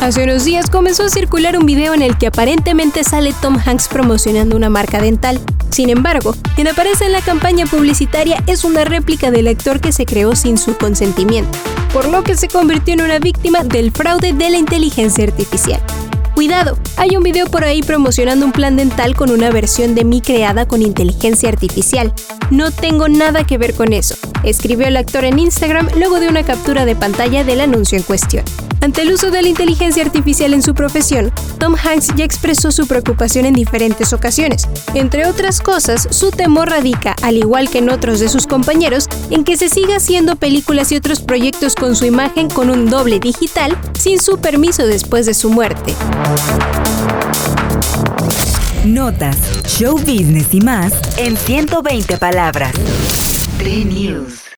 Hace unos días comenzó a circular un video en el que aparentemente sale Tom Hanks promocionando una marca dental. Sin embargo, quien aparece en la campaña publicitaria es una réplica del actor que se creó sin su consentimiento, por lo que se convirtió en una víctima del fraude de la inteligencia artificial. Cuidado, hay un video por ahí promocionando un plan dental con una versión de mí creada con inteligencia artificial. No tengo nada que ver con eso, escribió el actor en Instagram luego de una captura de pantalla del anuncio en cuestión. Ante el uso de la inteligencia artificial en su profesión, Tom Hanks ya expresó su preocupación en diferentes ocasiones. Entre otras cosas, su temor radica, al igual que en otros de sus compañeros, en que se siga haciendo películas y otros proyectos con su imagen con un doble digital sin su permiso después de su muerte. Notas, show business y más en 120 palabras. News.